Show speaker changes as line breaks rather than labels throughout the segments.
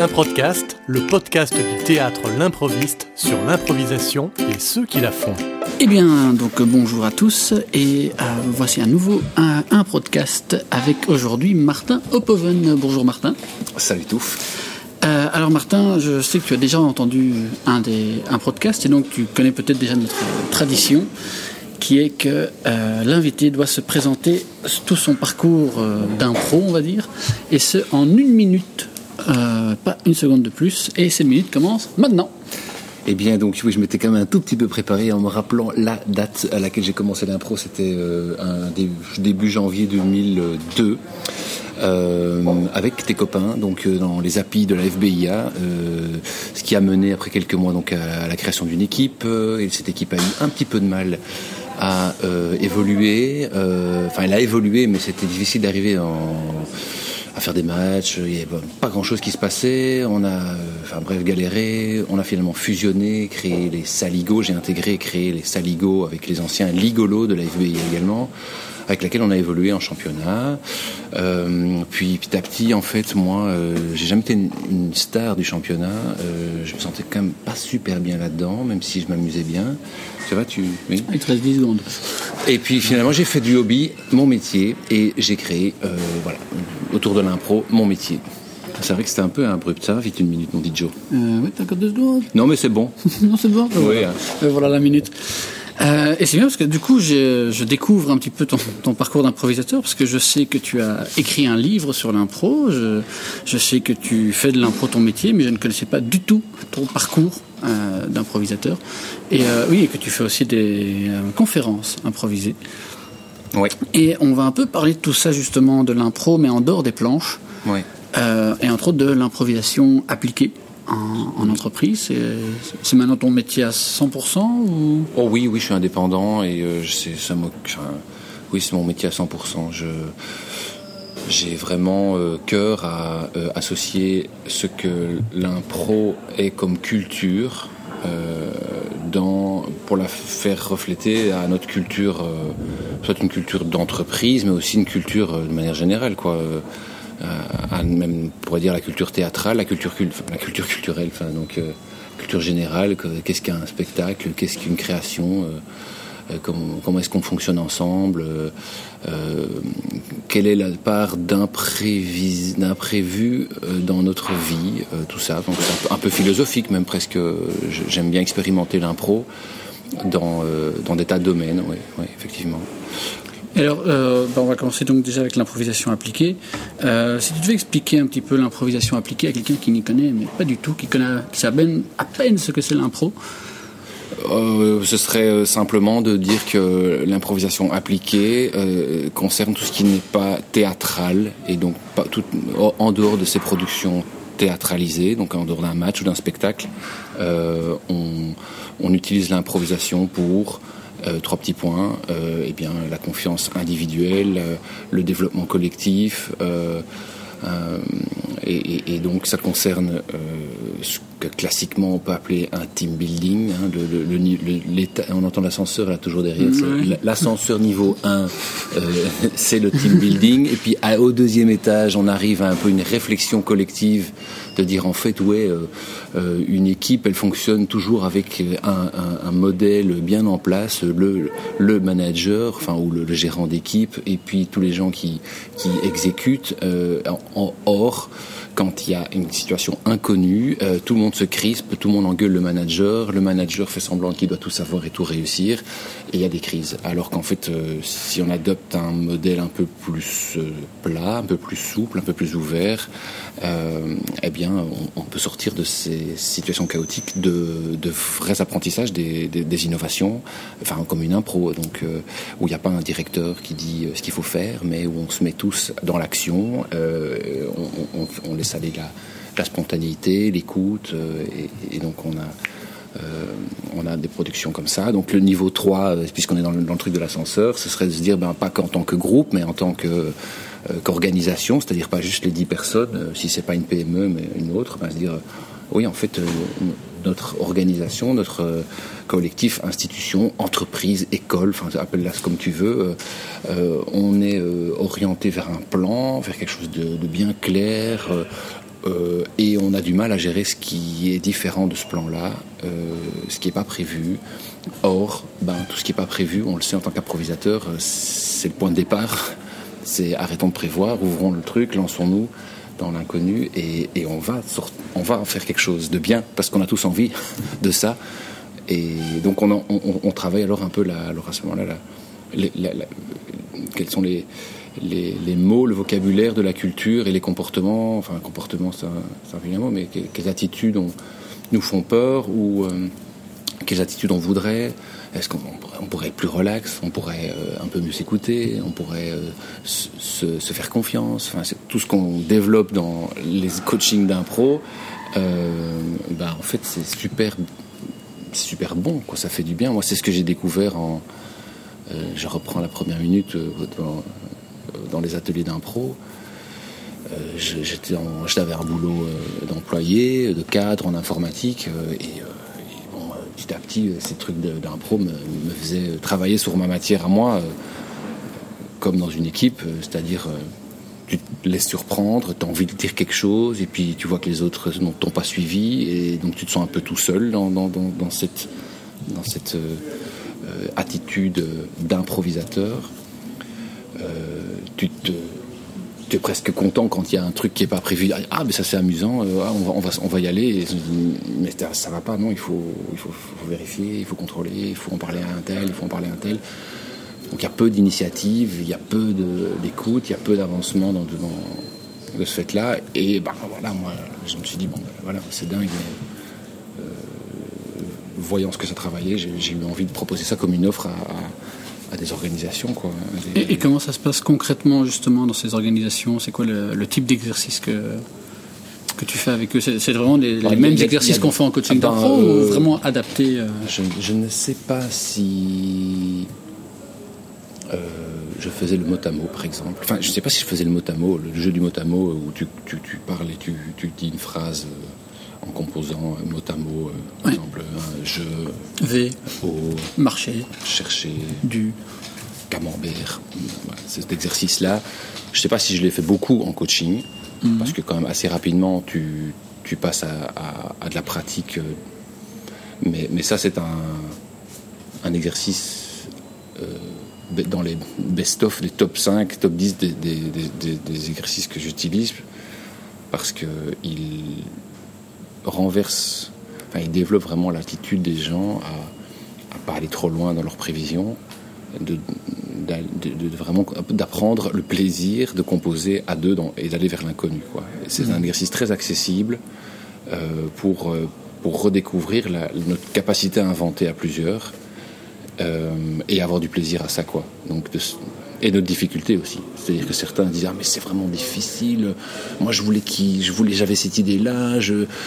Un podcast, le podcast du théâtre L'improviste sur l'improvisation et ceux qui la font.
Eh bien, donc bonjour à tous et euh, voici un nouveau un, un podcast avec aujourd'hui Martin Oppoven. Bonjour Martin.
Salut tout.
Euh, alors Martin, je sais que tu as déjà entendu un, des, un podcast et donc tu connais peut-être déjà notre tradition qui est que euh, l'invité doit se présenter tout son parcours euh, d'impro, on va dire, et ce en une minute, euh, pas une seconde de plus, et ces minutes commencent maintenant.
Eh bien, donc, oui, je m'étais quand même un tout petit peu préparé en me rappelant la date à laquelle j'ai commencé l'impro. C'était euh, début, janvier 2002. Euh, avec tes copains, donc euh, dans les API de la FBIA, euh, ce qui a mené après quelques mois donc à, la création d'une équipe. et cette équipe a eu un petit peu de mal à évoluer. Enfin, elle a évolué, mais c'était difficile d'arriver à faire des matchs. Il n'y avait pas grand chose qui se passait. On a, enfin bref, galéré. On a finalement fusionné, créé les Saligo. J'ai intégré et créé les Saligo avec les anciens Ligolo de la FBIA également avec laquelle on a évolué en championnat. Euh, puis petit à petit, en fait, moi, euh, j'ai jamais été une, une, star du championnat. Euh, je me sentais quand même pas super bien là-dedans, même si je m'amusais bien. Ça va, tu
oui? Il te reste 10 secondes.
Et puis finalement, j'ai fait du hobby mon métier et j'ai créé, euh, voilà, autour de l'impro, mon métier. C'est vrai que c'était un peu abrupt, ça vite une minute, mon dit Joe.
Euh, oui, t'as encore deux secondes.
Non, mais c'est bon.
non, c'est bon.
Oui.
Voilà.
Hein.
voilà la minute. Euh, et c'est bien parce que du coup, je découvre un petit peu ton, ton parcours d'improvisateur parce que je sais que tu as écrit un livre sur l'impro. Je, je, sais que tu fais de l'impro ton métier, mais je ne connaissais pas du tout ton parcours euh, d'improvisateur. Et euh, oui, et que tu fais aussi des euh, conférences improvisées.
Oui.
Et on va un peu parler de tout ça justement, de l'impro, mais en dehors des planches.
Oui.
Euh, et entre autres de l'improvisation appliquée en, en entreprise C'est maintenant ton métier à 100% ou?
Oh oui, oui, je suis indépendant et euh, ça enfin, oui, c'est mon métier à 100%. Je j'ai vraiment euh, cœur à euh, associer ce que l'impro est comme culture dans, pour la faire refléter à notre culture, soit une culture d'entreprise, mais aussi une culture de manière générale, quoi. À même on pourrait dire la culture théâtrale, la culture, la culture culturelle, enfin donc euh, culture générale, qu'est-ce qu'un spectacle, qu'est-ce qu'une création, euh, euh, comment, comment est-ce qu'on fonctionne ensemble, euh, quelle est la part d'imprévu dans notre vie, tout ça. Donc un, peu philosophique même presque. J'aime bien expérimenter l'impro dans, dans des tas de domaines, oui, oui effectivement.
Alors, euh, ben on va commencer donc déjà avec l'improvisation appliquée. Euh, si tu devais expliquer un petit peu l'improvisation appliquée à quelqu'un qui n'y connaît, mais pas du tout, qui connaît sait à peine ce que c'est l'impro.
Euh, ce serait simplement de dire que l'improvisation appliquée euh, concerne tout ce qui n'est pas théâtral et donc pas tout, en dehors de ces productions théâtralisées, donc en dehors d'un match ou d'un spectacle, euh, on, utilise l'improvisation pour euh, trois petits points, euh, eh bien la confiance individuelle, euh, le développement collectif, euh, euh, et, et, donc ça concerne ce que classiquement on peut appeler un team building. Hein, le, le, le, on entend l'ascenseur là toujours derrière. Mmh. L'ascenseur niveau 1, c'est le team building, et puis à, au deuxième étage, on arrive à un peu une réflexion collective de dire en fait ouais euh, euh, une équipe elle fonctionne toujours avec un, un, un, modèle bien en place le, le manager enfin ou le, le gérant d'équipe et puis tous les gens qui, qui exécutent euh, en, or quand il y a une situation inconnue, euh, tout le monde se crispe, tout le monde engueule le manager, le manager fait semblant qu'il doit tout savoir et tout réussir, et il y a des crises. Alors qu'en fait, euh, si on adopte un modèle un peu plus euh, plat, un peu plus souple, un peu plus ouvert, eh bien, on, peut sortir de ces situations chaotiques de, vrais apprentissages, des, innovations, enfin comme une impro, donc où il n'y a pas un directeur qui dit ce qu'il faut faire, mais où on se met tous dans l'action, on, on, on laisse aller la, spontanéité, l'écoute, euh, et, donc on a, euh, on a des productions comme ça. Donc le niveau 3, euh, puisqu'on est dans le, truc de l'ascenseur, ce serait de se dire, ben, pas qu'en tant que groupe, mais en tant qu'organisation, c'est-à-dire pas juste les 10 personnes, si c'est pas une PME, mais une autre, ben, se dire, oui, en fait, notre organisation, notre collectif, institution, entreprise, école, enfin appelle-la comme tu veux, euh, on est euh, orienté vers un plan, vers quelque chose de, bien clair, euh, Euh, et on a du mal à gérer ce qui est différent de ce plan-là, euh, ce qui n'est pas prévu. Or, ben, tout ce qui n'est pas prévu, on le sait en tant qu'improvisateur, euh, c'est le point de départ. C'est arrêtons de prévoir, ouvrons le truc, lançons-nous dans l'inconnu et, on, va on va en faire quelque chose de bien parce qu'on a tous envie de ça. Et donc on, travaille alors un peu là, alors à ce moment-là, quels sont les, mots, le vocabulaire de la culture et les comportements, enfin comportement c'est un, un mot, mais quelles, attitudes nous font peur ou euh, quelles attitudes on voudrait Est-ce qu'on on pourrait être plus relax On pourrait euh, un peu mieux s'écouter On pourrait euh, se, faire confiance Enfin, tout ce qu'on développe dans les coachings d'impro. bah, en fait, c'est super, super bon. Quoi. Ça fait du bien. Moi, c'est ce que j'ai découvert en. je reprends la première minute dans les ateliers d'impro. Euh, j'avais un boulot euh, d'employé, de cadre en informatique, euh, et, petit à petit, ces trucs d'impro me, faisaient travailler sur ma matière à moi, comme dans une équipe, c'est-à-dire tu te laisses surprendre, tu as envie de dire quelque chose, et puis tu vois que les autres n'ont t'ont pas suivi, et donc tu te sens un peu tout seul dans, cette, attitude d'improvisateur. Tu es presque content quand il y a un truc qui est pas prévu. Ah, mais ça c'est amusant, euh, ah, on, va, on, va, on va y aller. Mais ça va pas, non, il faut, il faut, vérifier, il faut contrôler, il faut en parler à un tel, il faut en parler à un tel. Donc il y a peu d'initiatives, il y a peu d'écoute, il y a peu d'avancement dans, de ce fait-là. Et ben voilà, moi je me suis dit, bon, ben, voilà, c'est dingue. Euh, voyant ce que ça travaillait, j'ai eu envie de proposer ça comme une offre à des organisations. Quoi.
Et, comment ça se passe concrètement justement dans ces organisations? C'est quoi le, type d'exercice que, que tu fais avec eux? C'est vraiment les, mêmes exercices qu'on fait en coaching ah ben, ou euh, vraiment adaptés euh
je, ne sais pas si euh, je faisais le mot à mot par exemple. Enfin, je ne sais pas si je faisais le mot à mot, le jeu du mot à mot où tu, tu, tu parles et tu, tu dis une phrase en composant mot à mot, par exemple, je,
V,
au,
marcher,
chercher,
du,
camembert. cet exercice-là, je ne sais pas si je l'ai fait beaucoup en coaching, mhm. parce que quand même assez rapidement, tu, tu passes à, de la pratique. Euh, mais, mais ça, c'est un, un exercice euh, dans les best-of, les top 5, top 10 des, des, des, des exercices que j'utilise, parce qu'il renverse, enfin, il développe vraiment l'attitude des gens à, à pas aller trop loin dans leurs prévisions, de, vraiment d'apprendre le plaisir de composer à deux et d'aller vers l'inconnu. C'est un mmh. exercice très accessible euh, pour, euh, pour redécouvrir notre capacité à inventer à plusieurs euh, et avoir du plaisir à ça. Quoi. Donc de, et notre difficulté aussi. C'est-à-dire que certains disent ah mais c'est vraiment difficile. Moi je voulais qui, je voulais, j'avais cette idée-là,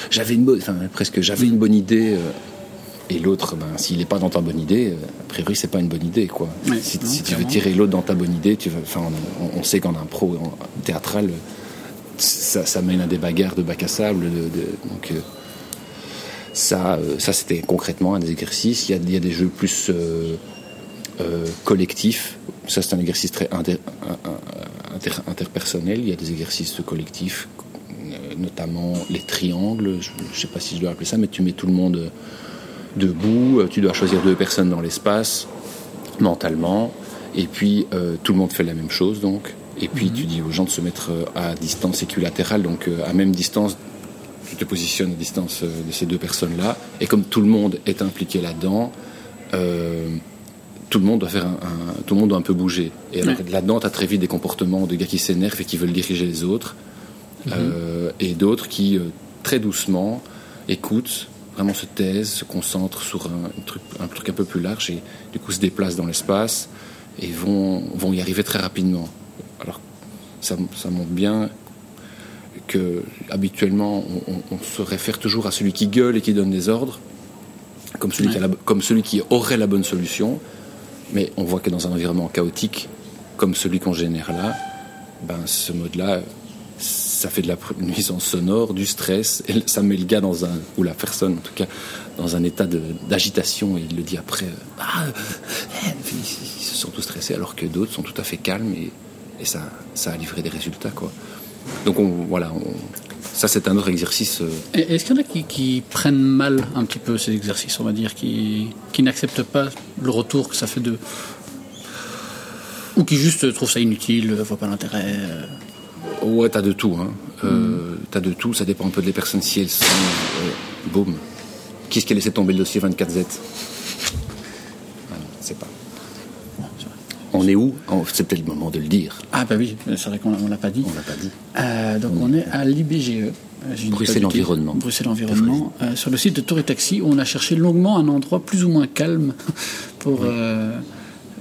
j'avais une bonne, enfin presque j'avais une bonne idée. Euh, et l'autre, ben, s'il n'est pas dans ta bonne idée, euh, a priori c'est pas une bonne idée quoi. si, tu veux tirer l'autre dans ta bonne idée, tu enfin on, sait qu'en impro en théâtral, ça, ça, mène à des bagarres de bac à sable. donc euh, ça, ça c'était concrètement un des exercices. Il y a, il y a des jeux plus euh, collectif. Ça, c'est un exercice très interpersonnel. Il y a des exercices collectifs, euh, notamment les triangles. Je ne sais pas si je dois appeler ça, mais tu mets tout le monde debout. Tu dois choisir deux personnes dans l'espace, mentalement. Et puis, euh, tout le monde fait la même chose, donc. Et puis, mhm. tu dis aux gens de se mettre à distance équilatérale, donc à même distance tu te positionnes à distance de ces deux personnes-là. Et comme tout le monde est impliqué là-dedans, tout le monde doit faire un, tout le monde doit un peu bouger. Et là-dedans, tu as très vite des comportements de gars qui s'énervent et qui veulent diriger les autres, mhm. euh, et d'autres qui euh, très doucement écoutent, vraiment se taisent, se concentrent sur un, truc, un truc un peu plus large et du coup se déplacent dans l'espace et vont, vont y arriver très rapidement. Alors ça, ça montre bien que habituellement on, se réfère toujours à celui qui gueule et qui donne des ordres, comme celui, qui, comme celui qui aurait la bonne solution. Mais on voit que dans un environnement chaotique, comme celui qu'on génère là, ben, ce mode-là, ça fait de la nuisance sonore, du stress, et ça met le gars dans un, ou la personne en tout cas, dans un état d'agitation, et il le dit après, euh, ah, euh, ils, se sont tous stressés, alors que d'autres sont tout à fait calmes, et, ça, ça a livré des résultats, quoi. Donc on, voilà, ça c'est un autre exercice. euh,
Est-ce qu'il y en a qui, qui prennent mal un petit peu ces exercices, on va dire, qui, qui n'acceptent pas le retour que ça fait d'eux Ou qui juste trouvent ça inutile, ne voient pas l'intérêt euh,
Ouais, t'as de tout. Hein. Euh, T'as de tout, ça dépend un peu des personnes. Si elles sont. euh, boum. Qui est-ce qui a laissé tomber le dossier 24Z Ah non, je sais pas. On est où Oh, C'est peut-être le moment de le dire.
Ah bah oui, c'est vrai qu'on ne l'a pas dit.
On l'a pas dit.
Euh, donc on est à l'IBGE.
Bruxelles. Environnement.
Bruxelles Environnement. euh, sur le site de Tour et Taxi, où on a cherché longuement un endroit plus ou moins calme pour euh,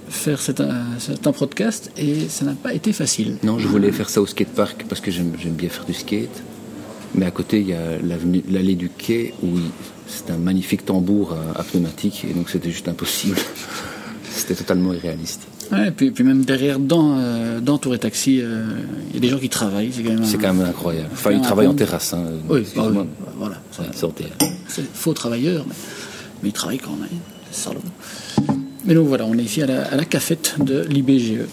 faire cet, un podcast et ça n'a pas été facile.
Non, je voulais faire ça au skatepark parce que j'aime bien faire du skate. Mais à côté, il y a l'allée du quai où c'est un magnifique tambour à, à pneumatique et donc c'était juste impossible. C'était totalement irréaliste.
Ouais, et puis, puis même derrière, dans, euh, dans Tour et Taxi, euh, il y a des gens qui travaillent. C'est quand même,
C'est
un-
quand même incroyable. Enfin, ils travaillent en terrasse. Hein.
Oui, bah oui, voilà. ça-
Ouais, c'est
faux travailleur, mais, mais il travaille quand même. C'est salaud. Mais donc voilà, on est ici à la, à la cafette de l'IBGE.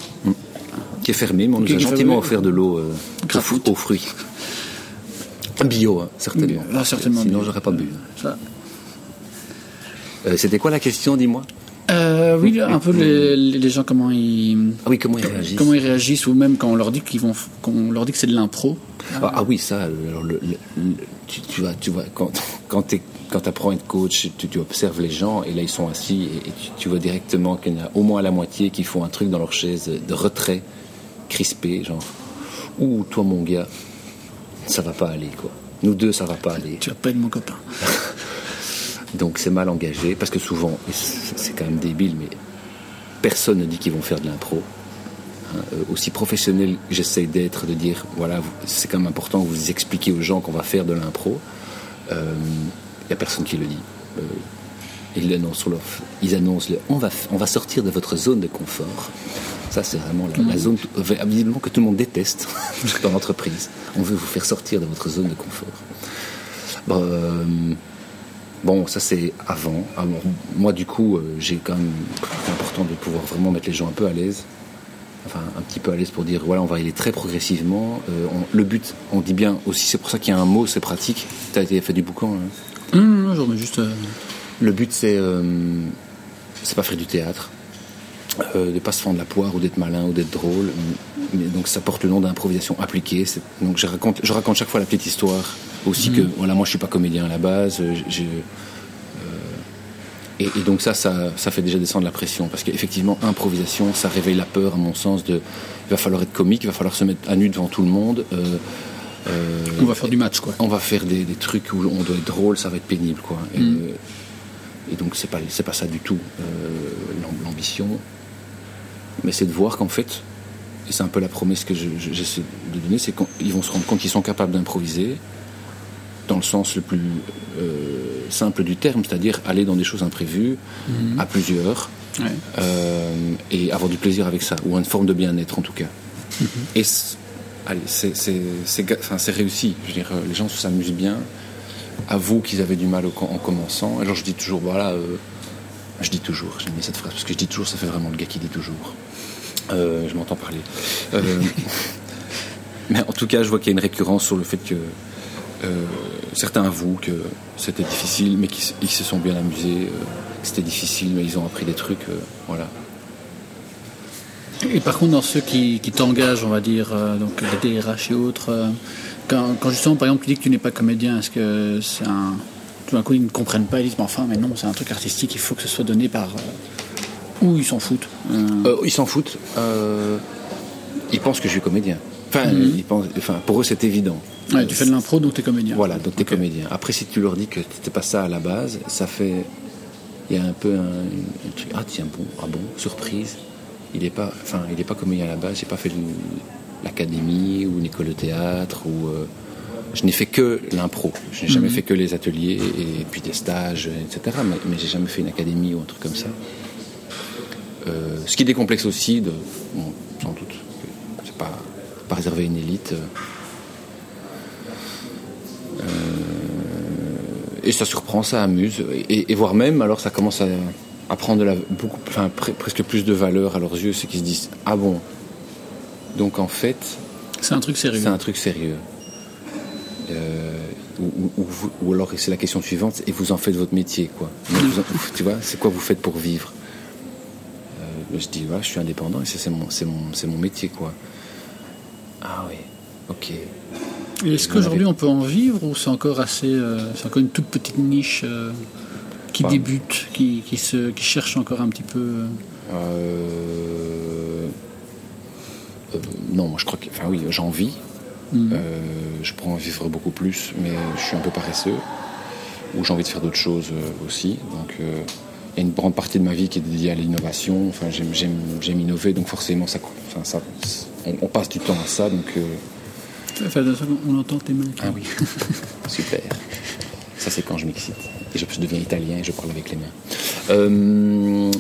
Qui est fermé, mais on nous a gentiment offert de l'eau euh, aux, fruits. Bio, hein, certainement.
Ah, certainement
Sinon, j'aurais pas bu.
Ça.
Euh, C'était quoi la question, dis-moi?
Euh, oui, un peu les, les gens comment ils
Ah oui, comment ils réagissent
comment ils réagissent ou même quand on leur dit qu'ils vont qu'on leur dit que c'est de l'impro.
Ah, ah oui, ça, euh, alors le, le- le- tu, tu vois, tu vois, quand, quand tu quand apprends à être coach, tu, tu observes les gens et là ils sont assis et, et tu, tu vois directement qu'il y en a au moins la moitié qui font un truc dans leur chaise de retrait, crispé, genre, ouh, toi mon gars, ça va pas aller, quoi. Nous deux, ça va pas aller.
Tu vas pas être mon copain.
Donc c'est mal engagé, parce que souvent, c'est quand même débile, mais personne ne dit qu'ils vont faire de l'impro. Hein, euh, aussi professionnel que j'essaie d'être, de dire, voilà, c'est quand même important que vous expliquez aux gens qu'on va faire de l'impro. Il n'y a personne qui le dit. Euh, ils leur- ils annoncent le, on va, on va sortir de votre zone de confort. Ça, c'est vraiment la, la zone euh, évidemment que tout le monde déteste dans l'entreprise. On veut vous faire sortir de votre zone de confort. Bon, euh, Bon, ça c'est avant. Alors, moi, du coup, euh, j'ai quand même. C'est important de pouvoir vraiment mettre les gens un peu à l'aise. Enfin, un petit peu à l'aise pour dire voilà, on va y aller très progressivement. Euh, on- le but, on dit bien aussi, c'est pour ça qu'il y a un mot, c'est pratique. Tu as été fait du boucan. hein.
Non, non, non, je remets juste. euh,
Le but, c'est. euh, c'est pas faire du théâtre. De pas se fendre la poire ou d'être malin ou d'être drôle. Mais donc ça porte le nom d'improvisation appliquée. C'est- Donc je raconte, je raconte chaque fois la petite histoire. Aussi que voilà, moi je suis pas comédien à la base. euh, euh, et, et donc ça, ça, ça fait déjà descendre la pression parce qu'effectivement improvisation, ça réveille la peur à mon sens de. Il va falloir être comique, il va falloir se mettre à nu devant tout le monde. euh, euh,
on va faire du match, quoi.
on va faire des, des trucs où on doit être drôle, ça va être pénible, quoi. Et,
Mm.
et donc c'est pas c'est pas ça du tout euh, l'am- l'ambition, mais c'est de voir qu'en fait, et c'est un peu la promesse que je- je- j'essaie de donner, c'est qu'ils vont se rendre compte qu'ils sont capables d'improviser dans le sens le plus euh, simple du terme, c'est-à-dire aller dans des choses imprévues à plusieurs
Ouais.
euh, et avoir du plaisir avec ça, ou une forme de bien-être en tout cas. Et c- allez, c'est- réussi. Je veux dire, euh, les gens s'amusent bien. Avouent qu'ils avaient du mal au- en commençant. Alors je dis toujours, voilà, euh, je dis toujours, j'aime bien cette phrase, parce que je dis toujours, ça fait vraiment le gars qui dit toujours. Je m'entends parler. Mais en tout cas, je vois qu'il y a une récurrence sur le fait que euh, certains avouent que c'était difficile, mais qu'ils se sont bien amusés. euh, que c'était difficile, mais ils ont appris des trucs. euh, voilà.
Et par contre, dans ceux qui, qui t'engagent, on va dire, euh, donc les DRH et autres, euh, quand, quand justement, par exemple, tu dis que tu n'es pas comédien, est-ce que c'est un. Tout d'un coup, ils ne comprennent pas, ils disent, mais enfin, mais non, c'est un truc artistique, il faut que ce soit donné par. euh, ou ils s'en foutent. Euh,
Euh, ils s'en foutent. euh, ils pensent que je suis comédien. Enfin, ils pensent, enfin pour eux, c'est évident.
Ouais, tu fais de l'impro, donc tu es comédien.
Voilà, donc t'es
Ok.
comédien. Après, si tu leur dis que t'étais pas ça à la base, ça fait. Il y a un peu un, un truc. Ah, tiens, bon, ah bon, surprise. Il est pas, enfin, il est pas comédien à la base. J'ai pas fait l'académie ou une école de théâtre ou. euh, je n'ai fait que l'impro. Je n'ai jamais fait que les ateliers et, puis des stages, etc. Mais, mais j'ai jamais fait une académie ou un truc comme ça. Euh, ce qui décomplexe aussi, de, bon, sans doute, c'est pas, pas réservé à une élite. euh, et ça surprend, ça amuse, et, et voire même, alors ça commence à, à prendre de la, beaucoup, enfin, pre- presque plus de valeur à leurs yeux, c'est qu'ils se disent ah bon, donc en fait
C'est un truc sérieux.
c'est un truc sérieux. Euh, ou, ou, ou, alors c'est la question suivante et vous en faites votre métier quoi? tu vois, c'est quoi vous faites pour vivre? Euh, Je dis voilà, je suis indépendant et c'est mon, mon, c'est mon métier quoi. Ah oui, ok.
Est-ce qu'aujourd'hui on peut en vivre ou c'est encore assez, euh, c'est encore une toute petite niche euh, qui
Bah.
débute, qui, qui se, qui cherche encore un petit peu. euh,
non, moi je crois que, enfin oui, j'en vis. Euh, je pourrais en vivre beaucoup plus, mais je suis un peu paresseux. Ou j'ai envie de faire d'autres choses aussi. Donc il y a une grande partie de ma vie qui est dédiée à l'innovation. Enfin, j'aime, j'aime, j'aime innover, donc forcément ça, enfin, ça, on, on passe du temps à ça. Donc
on entend tes mains.
ah oui, super. Ça, c'est quand je m'excite. Et je deviens italien et je parle avec les mains. Euh,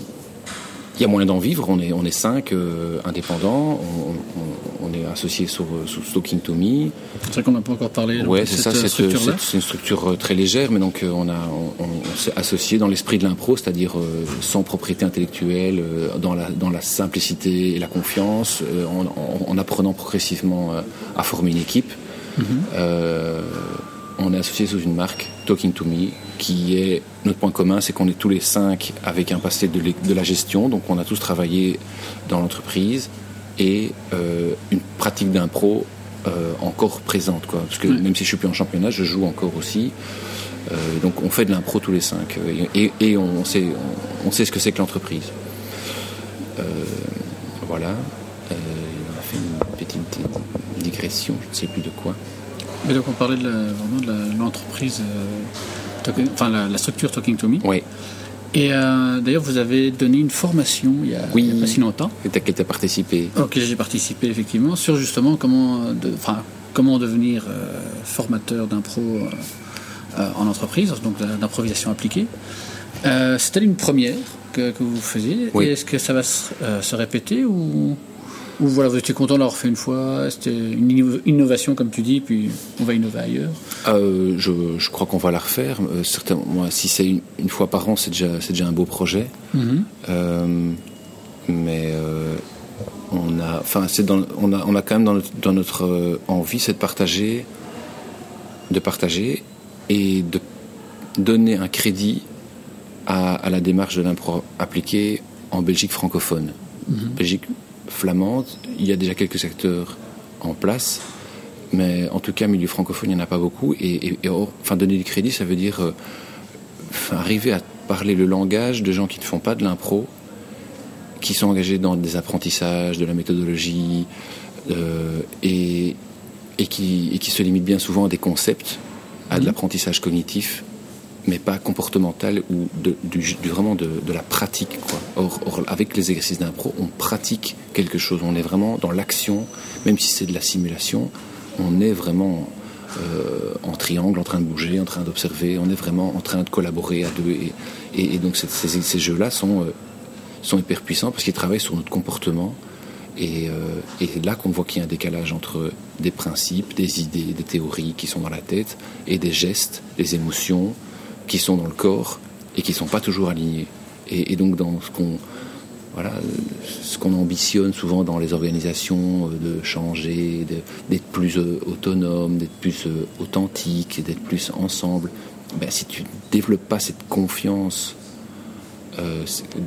Il y a moyen d'en vivre. On est, on est cinq euh, indépendants. On, on- on est associés sur, euh, sous Stalking to Me.
C'est vrai qu'on n'a pas encore parlé.
Ouais,
de
c'est
cette,
ça.
euh,
C'est
structure-là.
c'est- une structure euh, très légère, mais donc euh, on, a, on, s'est associé dans l'esprit de l'impro, c'est-à-dire euh, sans propriété intellectuelle, euh, dans, la, dans la simplicité et la confiance, euh, en, en- en apprenant progressivement euh, à former une équipe. Euh, on est associé sous une marque, Talking to Me, qui est notre point commun, c'est qu'on est tous les cinq avec un passé de, la gestion, donc on a tous travaillé dans l'entreprise et euh, une pratique d'impro euh, encore présente, quoi. Parce que même si je suis plus en championnat, je joue encore aussi. Euh, donc on fait de l'impro tous les cinq et, et on sait on, on sait ce que c'est que l'entreprise. Voilà. On a fait une petite digression, je ne sais plus de quoi.
Et donc on parlait de la- vraiment de l'entreprise, enfin la, la structure Talking to Me.
Oui.
Et euh, d'ailleurs vous avez donné une formation il y a,
Oui.
il y a pas si longtemps.
Et t'as qu'à participé.
auquel j'ai participé effectivement sur justement comment, de- comment devenir euh, formateur d'impro euh, en entreprise, donc d'improvisation appliquée. C'était une première que, que vous faisiez.
Oui.
Est-ce que ça va se, se répéter ou, ou voilà, vous étiez content de l'avoir fait une fois C'était une inno- innovation comme tu dis, puis on va innover ailleurs.
Euh, je, je crois qu'on va la refaire. Euh, certainement, moi, si c'est une, une fois par an, c'est déjà, un beau projet. Euh, mais on a, enfin, c'est on a, on a quand même dans notre, dans notre envie, c'est de partager, de partager et de donner un crédit à, à la démarche de l'impro appliquée en Belgique francophone. Belgique flamande, il y a déjà quelques secteurs en place, mais en tout cas, milieu francophone, il n'y en a pas beaucoup. Et, et- et or- enfin, donner du crédit, ça veut dire euh, arriver à parler le langage de gens qui ne font pas de l'impro, qui sont engagés dans des apprentissages, de la méthodologie, euh, et, et, qui, et qui se limitent bien souvent à des concepts, à de l'apprentissage cognitif, mais pas comportemental ou du, vraiment de, la pratique. Quoi. Or, avec les exercices d'impro, on pratique quelque chose. On est vraiment dans l'action, même si c'est de la simulation, on est vraiment euh, en triangle, en train de bouger, en train d'observer, on est vraiment en train de collaborer à deux. Et, donc ces, jeux-là sont, euh, sont hyper puissants parce qu'ils travaillent sur notre comportement. Et, euh, et là qu'on voit qu'il y a un décalage entre des principes, des idées, des théories qui sont dans la tête et des gestes, des émotions qui sont dans le corps et qui ne sont pas toujours alignés. Et, donc dans ce qu'on voilà, ce ambitionne souvent dans les organisations, euh, de changer, d'être plus euh, autonome, d'être plus euh, authentique, d'être plus ensemble, ben, si tu ne développes pas cette confiance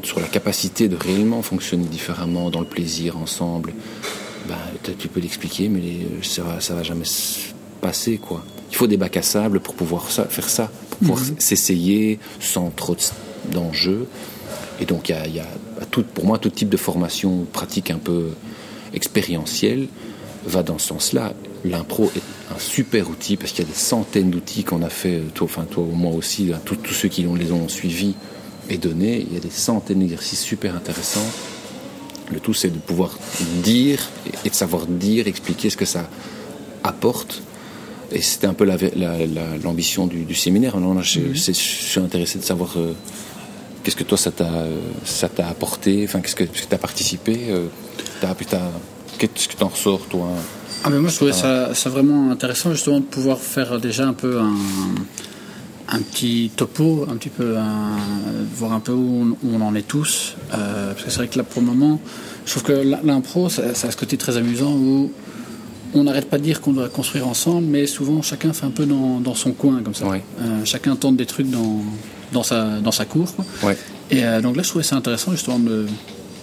sur la capacité de réellement fonctionner différemment dans le plaisir ensemble, ben, tu peux l'expliquer, mais ça va, ça va jamais se passer, quoi. Il faut des bacs à sable pour pouvoir faire ça, pour pouvoir s'essayer sans trop de- d'enjeux. Et donc, il y a, y tout, pour moi, tout type de formation pratique un peu expérientielle va dans ce sens-là. L'impro est un super outil parce qu'il y a des centaines d'outils qu'on a fait, euh, toi, enfin toi ou moi aussi, hein, tous ceux qui l'ont- les ont suivis et donnés. Il y a des centaines d'exercices super intéressants. Le tout, c'est de pouvoir dire et de savoir dire, expliquer ce que ça apporte. Et c'était un peu la- la- la- l'ambition du, du séminaire. Alors là, je, suis intéressé de savoir euh, qu'est-ce que toi ça t'a ça t'a apporté, enfin qu'est-ce que tu as participé, euh, qu'est-ce que t'en ressors toi?
Ah ben moi je trouvais ça, ça vraiment intéressant justement de pouvoir faire déjà un peu un, un petit topo, un petit peu un- voir un peu où on, où on en est tous. Euh, parce que c'est vrai que là pour le moment, je trouve que l'impro ça, ça a ce côté très amusant où on n'arrête pas de dire qu'on doit construire ensemble, mais souvent chacun fait un peu dans, dans son coin comme ça.
Ouais.
Euh, chacun tente des trucs dans, dans, sa, dans sa cour. quoi.
Ouais.
Et euh, donc là, je trouvais ça intéressant justement de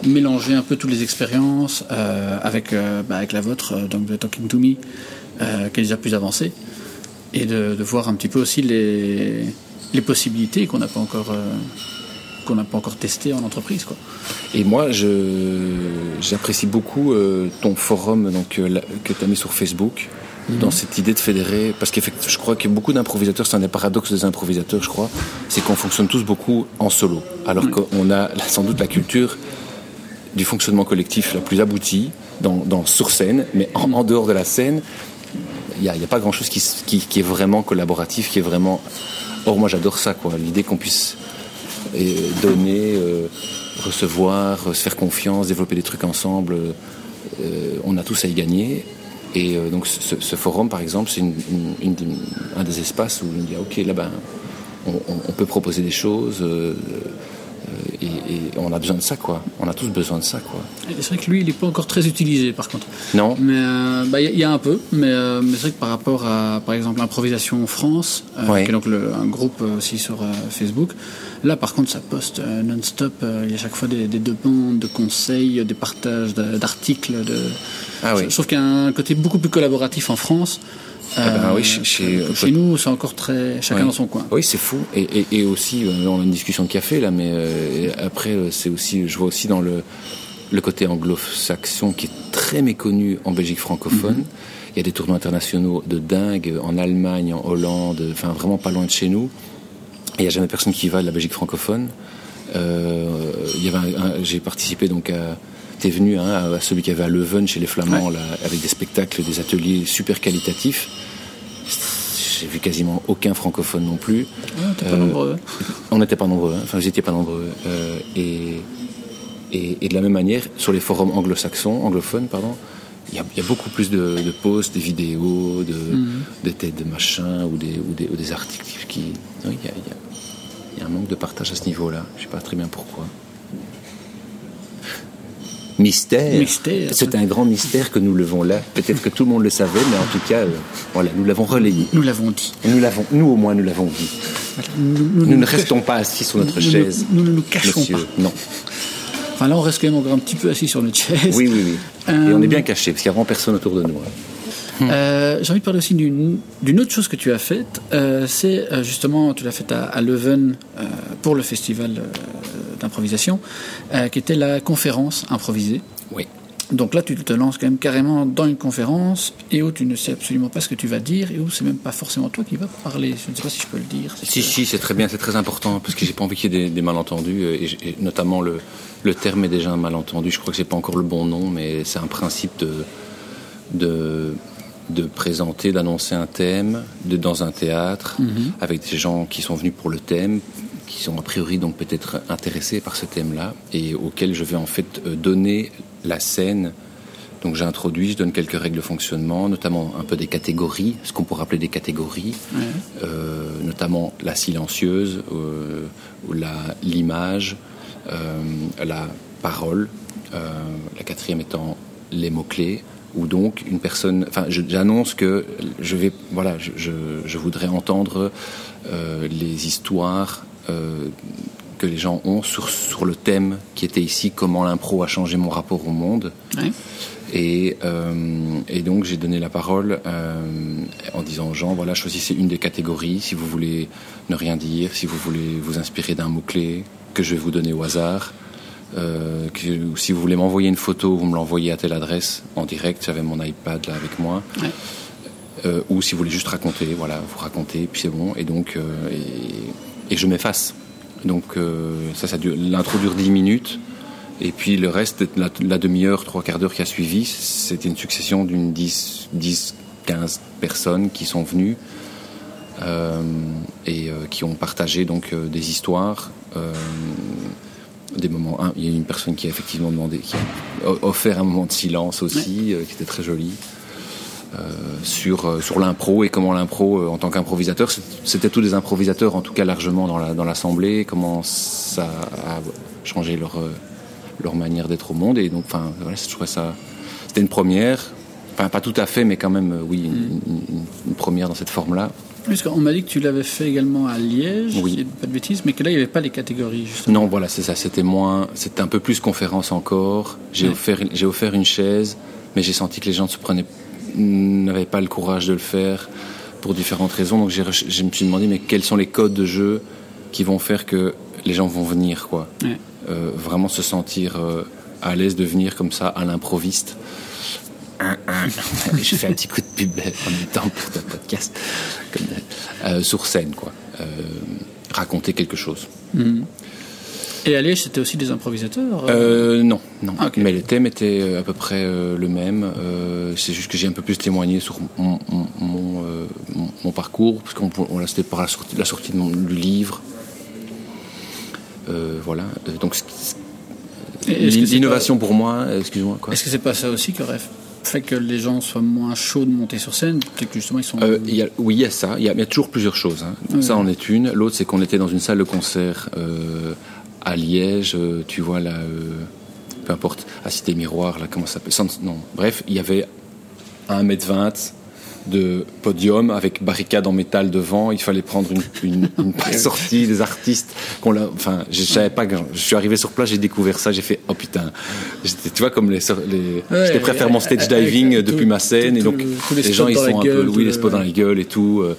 mélanger un peu toutes les expériences euh, avec, bah, avec la vôtre, donc de Talking to Me, qui est déjà plus avancée, et de, de voir un petit peu aussi les, les possibilités qu'on n'a pas encore qu'on n'a pas encore testées en entreprise. Quoi.
Et moi, je j'apprécie beaucoup euh, ton forum donc euh, la- que tu as mis sur Facebook dans cette idée de fédérer parce qu'effectivement, je crois que beaucoup d'improvisateurs, c'est un des paradoxes des improvisateurs, je crois, c'est qu'on fonctionne tous beaucoup en solo, alors qu'on a sans doute la culture du fonctionnement collectif la plus aboutie dans, dans sur scène, mais en, en dehors de la scène, il n'y a, pas grand chose qui, qui, qui est vraiment collaboratif, qui est vraiment. Or, moi, j'adore ça, quoi. L'idée qu'on puisse euh, donner, euh, recevoir, euh, se faire confiance, développer des trucs ensemble. euh, on a tous à y gagner. Et donc, ce, forum, par exemple, c'est un des espaces où on dit ah, ok, là, ben, on- on peut proposer des choses. Euh, et, et on a besoin de ça, quoi. On a tous besoin de ça, quoi.
C'est vrai que lui, il n'est pas encore très utilisé par contre.
Non
Mais euh, bah, il y, a- il y a un peu, mais, euh, mais c'est vrai que par rapport à, par exemple, l'improvisation France, euh,
Ouais.
qui est donc le- un groupe aussi sur Facebook, là par contre ça poste non-stop, il y a chaque fois des, des demandes de conseils, des partages d'articles. De...
Ah oui.
Trouve qu'il y a un côté beaucoup plus collaboratif en France.
Ah ben
euh,
oui, chez- chez
nous, c'est encore très chacun
Ouais.
dans son coin.
Oui, c'est fou. Et, et, et aussi, euh, on a une discussion de café là, mais euh, après, euh, c'est aussi, je vois aussi dans le, le côté anglo-saxon qui est très méconnu en Belgique francophone. Il y a des tournois internationaux de dingue en Allemagne, en Hollande, enfin vraiment pas loin de chez nous. Et il n'y a jamais personne qui va de la Belgique francophone. Euh, il y avait un- un- j'ai participé donc à T'es venu hein, à, celui qui avait à Leuven chez les Flamands, là, avec des spectacles, des ateliers super qualitatifs. J'ai vu quasiment aucun francophone non plus.
Ouais, t'es pas
Euh,
nombreux.
On n'était pas nombreux, hein. enfin vous n'étiez pas nombreux. Euh, et, et, et de la même manière, sur les forums anglo-saxons, anglophones, pardon, il y a, il y a beaucoup plus de, de posts, des vidéos, de, de têtes de machin ou des, ou des, ou des articles qui. y y il y a un manque de partage à ce niveau-là. Je ne sais pas très bien pourquoi. Mystère.
Mystère.
C'est un grand mystère que nous levons là. Peut-être que tout le monde le savait, mais en tout cas, euh, voilà, nous l'avons relayé.
Nous l'avons dit.
Nous l'avons, nous au moins, nous l'avons dit.
Nous,
Nous ne restons pas assis sur notre
nous
chaise.
nous ne nous cachons
monsieur.
pas.
Non.
Enfin là, on reste quand même encore un petit peu assis sur notre chaise.
Oui, oui, oui.
Euh,
Et on est bien caché parce qu'il n'y a vraiment personne autour de nous. hein.
Euh, J'ai envie de parler aussi d'une autre chose que tu as faite. Euh, c'est euh, justement, tu l'as faite à, à Leuven euh, pour le festival euh, d'improvisation, euh, qui était la conférence improvisée.
Oui.
Donc là, tu te lances quand même carrément dans une conférence et où tu ne sais absolument pas ce que tu vas dire et où c'est même pas forcément toi qui vas parler. Je ne sais pas si je peux le dire.
Si, si, c'est très bien, c'est très important parce que j'ai pas envie qu'il y ait des, des malentendus euh, et, notamment le, le terme est déjà un malentendu. Je crois que c'est pas encore le bon nom, mais c'est un principe de, de, de présenter, d'annoncer un thème de, dans un théâtre avec des gens qui sont venus pour le thème, qui sont a priori donc peut-être intéressés par ce thème-là et auxquels je vais en fait euh, donner la scène. Donc j'introduis, je donne quelques règles de fonctionnement, notamment un peu des catégories, ce qu'on pourrait appeler des catégories, euh, notamment la silencieuse, euh, la l'image, euh, la parole, la quatrième étant les mots clés, ou donc une personne. Enfin, j'annonce que je vais, voilà, je, je, je voudrais entendre euh, les histoires. Euh, que les gens ont sur, sur le thème qui était ici, comment l'impro a changé mon rapport au monde.
Ouais.
Et, euh, et donc j'ai donné la parole euh, en disant aux gens, voilà, choisissez une des catégories, si vous voulez ne rien dire, si vous voulez vous inspirer d'un mot-clé que je vais vous donner au hasard, euh, que, si vous voulez m'envoyer une photo, vous me l'envoyez à telle adresse en direct, j'avais mon iPad là avec moi.
Ouais.
Ou si vous voulez juste raconter, voilà, vous racontez, puis c'est bon, et donc, et, et je m'efface. Donc euh, ça, ça dure, l'intro dure 10 minutes, et puis le reste, la, la demi-heure, trois quarts d'heure qui a suivi, c'était une succession d'une 10, 10, 15 personnes qui sont venues euh, et euh, qui ont partagé donc des histoires. des moments. un, il y a une personne qui a effectivement demandé, qui a offert un moment de silence aussi, qui était très joli euh, sur euh, sur l'impro et comment l'impro euh, en tant qu'improvisateur, c'était tous des improvisateurs en tout cas largement dans la dans l'assemblée, comment ça a changé leur euh, leur manière d'être au monde et donc enfin voilà, je trouvais ça c'était une première. Enfin, pas tout à fait, mais quand même, euh, oui, une, une- une première dans cette forme-là.
Qu'on m'a dit que tu l'avais fait également à Liège,
Oui.
pas de bêtises, mais que là, il n'y avait pas les catégories, justement.
Non, voilà, c'est ça. C'était moins, c'était un peu plus conférence encore. J'ai
Ouais.
offert, j'ai offert une chaise, mais j'ai senti que les gens ne se prenaient, n'avaient pas le courage de le faire pour différentes raisons. Donc je me suis demandé, mais quels sont les codes de jeu qui vont faire que les gens vont venir, quoi?
Ouais.
Euh, vraiment se sentir euh, à l'aise de venir comme ça à l'improviste. Je fais un petit coup de pub en même temps pour ton podcast. Comme, euh, sur scène, quoi. Euh, raconter quelque chose.
Mhm. Et à Liège, c'était aussi des improvisateurs euh,
Euh, non, non.
Ah.
Mais le thème était euh, à peu près euh, le même. Euh, c'est juste que j'ai un peu plus témoigné sur mon, mon, mon, mon- mon parcours, parce qu'on c'était par la sortie, la sortie de mon, du livre. Voilà. Donc,
que
l'innovation pour moi, excuse-moi.
Est-ce que c'est pas ça aussi qui aurait fait que les gens soient moins chauds de monter sur scène? Peut-être que justement, ils sont.
Euh, il y a- oui, il y a ça. Il y a, il y a toujours plusieurs choses. hein.
Oui.
Ça en est une. L'autre, c'est qu'on était dans une salle de concert euh, à Liège. euh, tu vois là, euh, peu importe, à Cité Miroir, là, comment ça s'appelle Non, bref, il y avait 1m20 de podium avec barricade en métal devant. Il fallait prendre une, une, une sortie des artistes. Qu'on l'a- enfin, je savais pas. Je suis arrivé sur place, j'ai découvert ça. J'ai fait oh putain. J'étais- tu vois comme les, les
Ouais,
je te préfère mon stage diving depuis ma scène
tout-
et donc
les
les gens ils sont un
gueule,
peu
le-
les spots dans la gueule et tout. euh,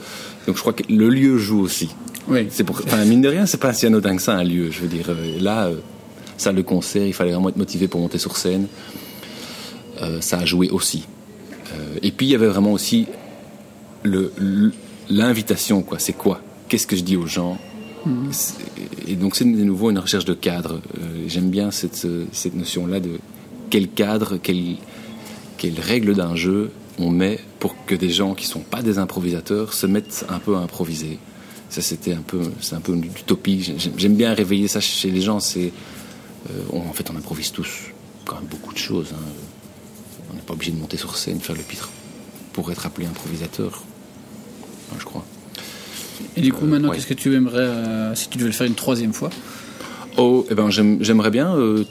donc je crois que le lieu joue aussi.
Oui.
C'est pour, enfin, mine de rien, c'est pas si anodin que ça un lieu. Je veux dire, euh, là, euh, salle de concert, il fallait vraiment être motivé pour monter sur scène. Euh, ça a joué aussi. Euh, et puis il y avait vraiment aussi le- l'invitation, quoi. C'est quoi? Qu'est-ce que je dis aux gens? C'est- Et donc c'est de nouveau une recherche de cadre. J'aime bien cette, cette notion-là de quel cadre, quelle, quelle règle d'un jeu on met pour que des gens qui sont pas des improvisateurs se mettent un peu à improviser. Ça c'était un peu, c'est un peu une utopie. J'aime- bien réveiller ça chez les gens. C'est, euh, en fait, on improvise tous quand même beaucoup de choses. hein. On n'est pas obligé de monter sur scène, faire le pitre pour être appelé improvisateur. Enfin, je crois.
Et du coup,
Euh,
maintenant,
ouais.
qu'est-ce que tu aimerais, euh, si tu devais le faire une troisième fois?
Oh, eh ben j'aime- j'aimerais bien. euh,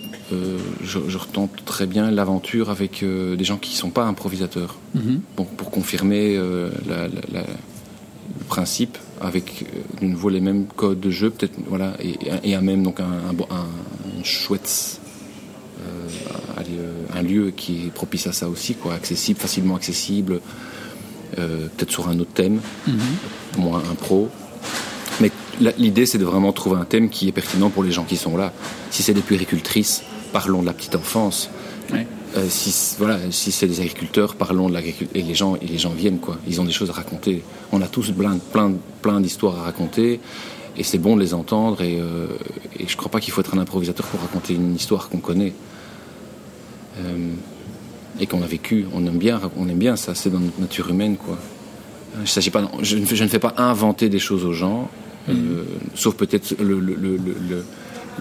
je, je retente très bien l'aventure avec des gens qui sont pas improvisateurs.
Mhm.
Pour, pour confirmer la- la- la- le principe avec euh, de nouveau les mêmes codes de jeu, peut-être voilà, et, et un même donc un, un, un- un chouette euh, euh, un lieu qui est propice à ça aussi, quoi, accessible, facilement accessible, euh, peut-être sur un autre thème, moins impro. Mais la- l'idée, c'est de vraiment trouver un thème qui est pertinent pour les gens qui sont là. Si c'est des puéricultrices, parlons de la petite enfance.
Ouais.
Euh, si voilà, si c'est des agriculteurs, parlons de l'agriculture. Et les gens, et les gens viennent quoi. Ils ont des choses à raconter. On a tous plein, plein, plein d'histoires à raconter, et c'est bon de les entendre. Et, euh, et je crois pas qu'il faut être un improvisateur pour raconter une histoire qu'on connaît Euh, et qu'on a vécu. On aime bien, on aime bien ça. C'est dans notre nature humaine quoi. Il pas, je ne, fais, je ne fais pas inventer des choses aux gens, euh, sauf peut-être le, le, le, le- le-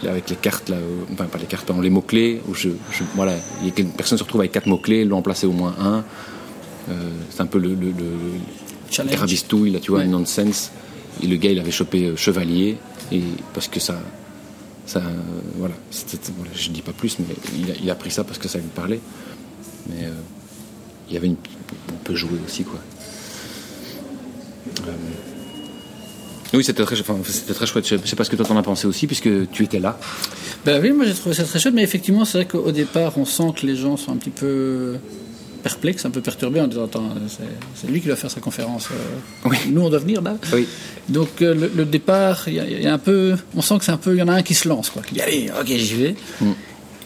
avec les cartes là, euh, enfin pas les cartes, pardon, les mots clés où je, je- voilà, il y a une personne se retrouve avec quatre mots clés, l'ont placé au moins un. Euh, c'est un peu le, le, le,
Challenge.
carabistouille là, tu vois,
Ouais.
nonsense. Et le gars, il avait chopé euh, chevalier et parce que ça, ça, voilà, voilà, je dis pas plus, mais il a, il a pris ça parce que ça lui parlait. Mais euh, il y avait une, on peut jouer aussi quoi. Euh, oui, c'était très, enfin, c'était très chouette. Je sais pas ce que toi t'en as pensé aussi, puisque tu étais là.
Ben oui, moi j'ai trouvé ça très chouette, mais effectivement, c'est vrai qu'au départ, on sent que les gens sont un petit peu perplexes, un peu perturbés en disant Attends, c'est- lui qui doit faire sa conférence. euh,
Oui.
Nous, on doit venir là.
Oui.
Donc euh, le, le départ, il y, a- il y a un peu, on sent que c'est un peu, il y en a un qui se lance, quoi. Qui dit allez, ok, j'y vais.
Mm.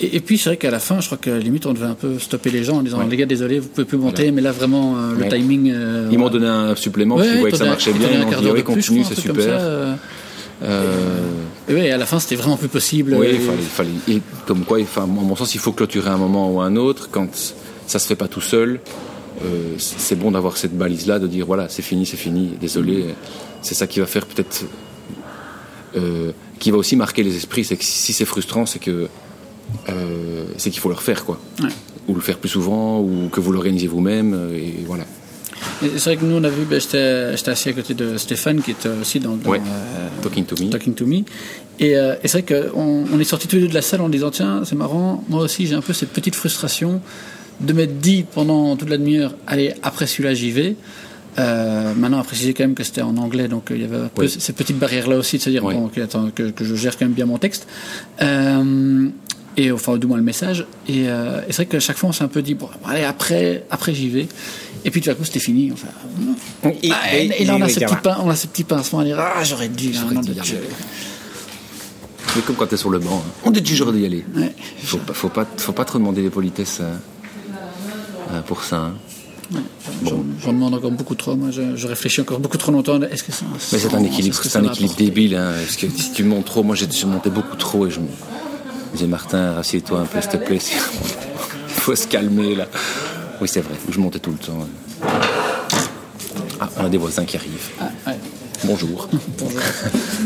Et, et puis c'est vrai qu'à la fin, je crois que limite on devait un peu stopper les gens en disant
Ouais.
les gars, désolé, vous pouvez plus monter,
Voilà.
mais là vraiment euh, le
Ouais.
timing. euh,
Ils m'ont donné un supplément, parce qu'ils voyaient que ça marchait bien. Ils
un
m'ont dit oui, continue, c'est super.
euh. Et ouais, à la fin, c'était vraiment plus possible.
Oui, il fallait. Et comme quoi, enfin, à mon sens, il faut clôturer un moment ou un autre. Quand ça se fait pas tout seul, euh, c'est c'est bon d'avoir cette balise-là, de dire voilà, c'est fini, c'est fini, désolé. C'est ça qui va faire peut-être. euh, qui va aussi marquer les esprits. C'est que si c'est frustrant, c'est que. Euh, c'est qu'il faut le refaire, quoi.
Ouais.
Ou le faire plus souvent, ou que vous l'organisez vous-même, euh, et voilà.
C'est vrai que nous, on a vu, ben, j'étais assis à côté de Stéphane, qui était aussi dans, dans,
Ouais.
euh,
Talking to me.
Talking to Me. Et, euh, et c'est vrai qu'on on est sortis tous les deux de la salle en disant Tiens, c'est marrant, moi aussi j'ai un peu cette petite frustration de m'être dit pendant toute la demi-heure, allez, après celui-là, j'y vais. Euh, maintenant, à préciser quand même que c'était en anglais, donc il y avait un peu
Oui.
cette petite barrière-là aussi de se dire
Oui.
bon, ok, attends, que, que je gère quand même bien mon texte. Euh, et enfin, du moins le message. Et, euh, et c'est vrai qu'à chaque fois, on s'est un peu dit bon, allez, après, après j'y vais. Et puis tout à coup, c'était fini. Enfin,
Et,
ah, et, et là, on a, ce petit pin- on a ce petit pincement à dire ah, j'aurais dû.
J'aurais
hein,
dû.
Dieu.
Mais comme quand t'es sur le banc, hein. on dit toujours d'y aller.
Ouais.
Faut pas, faut pas, faut pas trop demander les politesses euh, euh, pour ça. hein.
J'en j'en demande encore beaucoup trop. Moi, je, je réfléchis encore beaucoup trop longtemps. Est-ce que ça
Mais c'est un équilibre, c'est un équilibre débile. Hein, parce que si tu montes trop, moi j'ai j'ai monté beaucoup trop et je me disais Martin, assieds-toi un peu s'il te plaît. Il faut se calmer là. Oui c'est vrai, je montais tout le temps. Ah, on a des voisins qui arrivent.
Ah, ouais.
Bonjour.
Bonjour.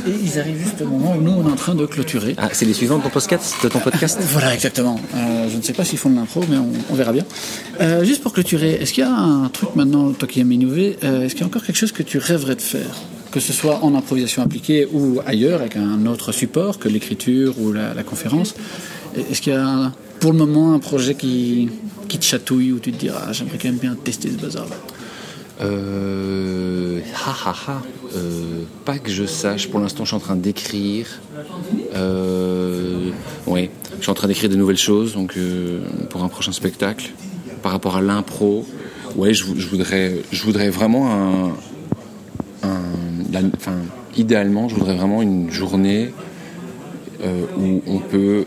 Et ils arrivent juste au moment où nous, on est en train de clôturer.
Ah, c'est les suivants de ton podcast, de ton podcast?
Voilà, exactement. Euh, je ne sais pas s'ils font de l'impro, mais on, on verra bien. Euh, juste pour clôturer, est-ce qu'il y a un truc maintenant, toi qui aimes innover, euh, est-ce qu'il y a encore quelque chose que tu rêverais de faire? Que ce soit en improvisation appliquée ou ailleurs, avec un autre support que l'écriture ou la, conférence. Est-ce qu'il y a pour le moment un projet qui, te chatouille ou tu te dis ah, j'aimerais quand même bien tester ce bazar-là
Euh, ha ha ha. Euh, pas que je sache. Pour l'instant, je suis en train d'écrire. Euh, oui, je suis en train d'écrire de nouvelles choses. Donc, euh, pour un prochain spectacle, par rapport à l'impro, ouais, je, vou- je voudrais, je voudrais vraiment un- la- enfin, idéalement, je voudrais vraiment une journée euh, où on peut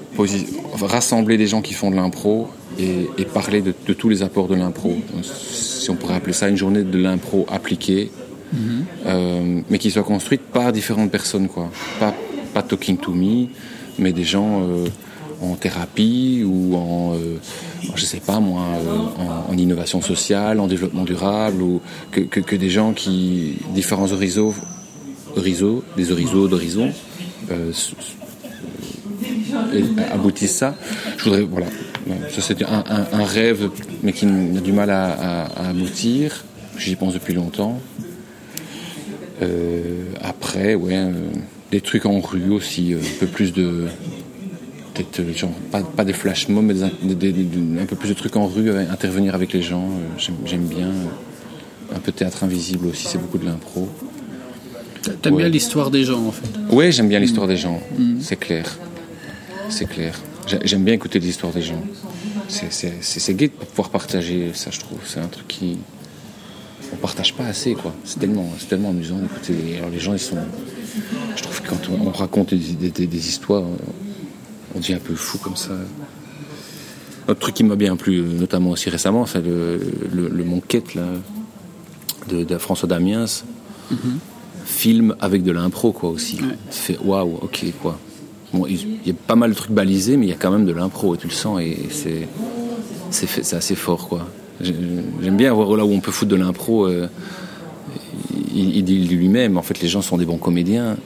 rassembler des gens qui font de l'impro et, et parler de, de tous les apports de l'impro. Si on pourrait appeler ça une journée de l'impro appliquée, euh, mais qui soit construite par différentes personnes, quoi. Pas, pas talking to me, mais des gens euh, en thérapie ou en, euh, je sais pas moi, en, en innovation sociale, en développement durable, ou que, que, que des gens qui différents horizons, des horizons d'horizons. Euh, et aboutissent ça. Je voudrais, voilà, ça c'était un, rêve, mais qui a du mal à, aboutir. J'y pense depuis longtemps. Euh, après, ouais, euh, des trucs en rue aussi, euh, un peu plus de. Peut-être, euh, genre, pas, des flash mobs, mais un peu plus de trucs en rue, euh, intervenir avec les gens. euh, j'aime, bien. euh, un peu théâtre invisible aussi, c'est beaucoup de l'impro.
T'aimes
Ouais.
bien l'histoire des gens en fait.
Ouais, j'aime bien l'histoire des gens, c'est clair. C'est clair. J'ai- J'aime bien écouter les histoires des gens. C'est- gai de pouvoir partager ça, je trouve. C'est un truc qui. On partage pas assez, quoi. C'est tellement, tellement amusant d'écouter. les- Alors, les gens, ils sont. Je trouve que quand on, on raconte des, des- des- des histoires, on, devient un peu fou comme ça. Autre truc qui m'a bien plu, notamment aussi récemment, c'est le, le, le Monquette, là, de, de François Damiens film avec de l'impro quoi aussi.
Ouais.
Tu fais waouh, ok quoi. Bon, il y a pas mal de trucs balisés, mais il y a quand même de l'impro et tu le sens et c'est c'est assez fort quoi. J'ai- J'aime bien voir là où on peut foutre de l'impro. euh, il, il dit lui-même, en fait, les gens sont des bons comédiens.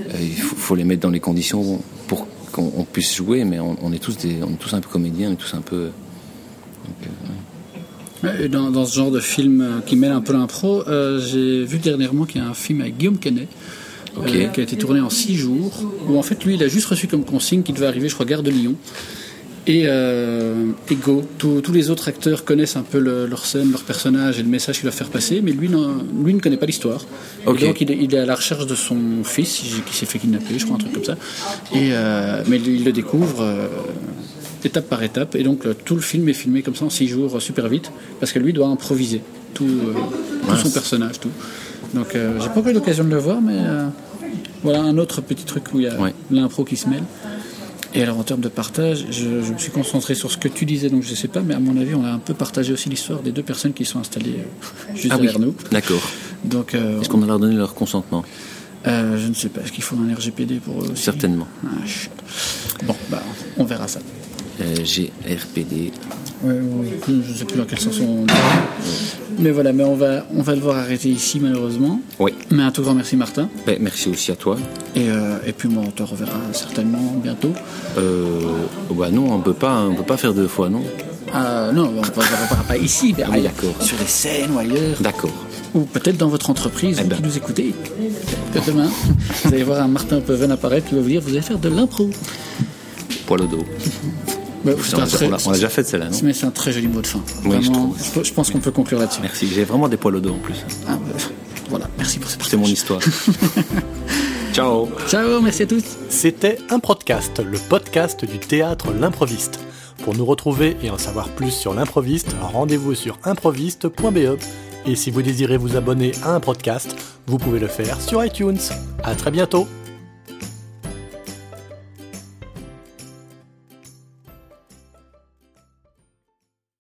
Euh, il faut, faut les mettre dans les conditions pour qu'on on puisse jouer, mais on, on est tous des, on est tous un peu comédiens, on est tous un peu.
Et Dans, dans ce genre de film euh, qui mêle un peu l'impro, euh, j'ai vu dernièrement qu'il y a un film avec Guillaume Canet euh, qui a été tourné en six jours, où en fait lui il a juste reçu comme consigne qu'il devait arriver, je crois, gare de Lyon. Et, euh, et go, Tous- tous les autres acteurs connaissent un peu le- leur scène, leur personnage et le message qu'il va faire passer, mais lui, lui ne connaît pas l'histoire. Donc il est, il est à la recherche de son fils qui s'est fait kidnapper, je crois, un truc comme ça. Et, euh, mais il le découvre étape par étape, et donc le- tout le film est filmé comme ça en six jours, euh, super vite, parce que lui doit improviser tout, euh, tout son personnage, tout. Donc euh, j'ai pas encore eu l'occasion de le voir, mais euh, voilà un autre petit truc où il y a
Ouais.
l'impro qui se mêle. Et alors en termes de partage, je, je me suis concentré sur ce que tu disais, donc je sais pas, mais à mon avis, on a un peu partagé aussi l'histoire des deux personnes qui sont installées euh, juste
Ah oui,
derrière nous.
d'accord.
Donc euh,
Est-ce qu'on a leur donné leur consentement?
Euh, je ne sais pas, est-ce qu'il faut un RGPD pour eux aussi?
Certainement.
Ah. Bon, bah, on verra ça.
Euh, GRPD.
Ouais, ouais, je ne sais plus dans quel sens on dit. Mais voilà, mais on va, on va devoir arrêter ici malheureusement.
Oui.
Mais un tout grand merci Martin.
Ben, merci aussi à toi.
Et, euh, et puis moi, on te reverra certainement bientôt.
Euh, bah non, on peut pas, on peut pas faire deux fois, non?
Ah, non, on ne reverra pas ici, mais
Ah oui, d'accord.
sur les scènes ou ailleurs.
D'accord.
Ou peut-être dans votre entreprise,
Eh
vous
ben.
qui nous écoutez. Peut-être demain, vous allez voir un Martin Peven apparaître qui va vous dire vous allez faire de l'impro.
Poil au dos.
Bah,
On
c'est
a,
un très-
on a- on a déjà fait celle-là, non
Mais c'est un très joli mot de fin.
Oui, je
Vraiment,
trouve.
je, je pense qu'on peut conclure là-dessus.
Merci, j'ai vraiment des poils au dos en plus.
Ah, bah, voilà, merci pour ce
C'est mon histoire. Ciao
Ciao, merci à tous.
C'était un podcast, le podcast du théâtre L'improviste. Pour nous retrouver et en savoir plus sur l'improviste, rendez-vous sur improviste.be. Et si vous désirez vous abonner à un podcast, vous pouvez le faire sur iTunes. À très bientôt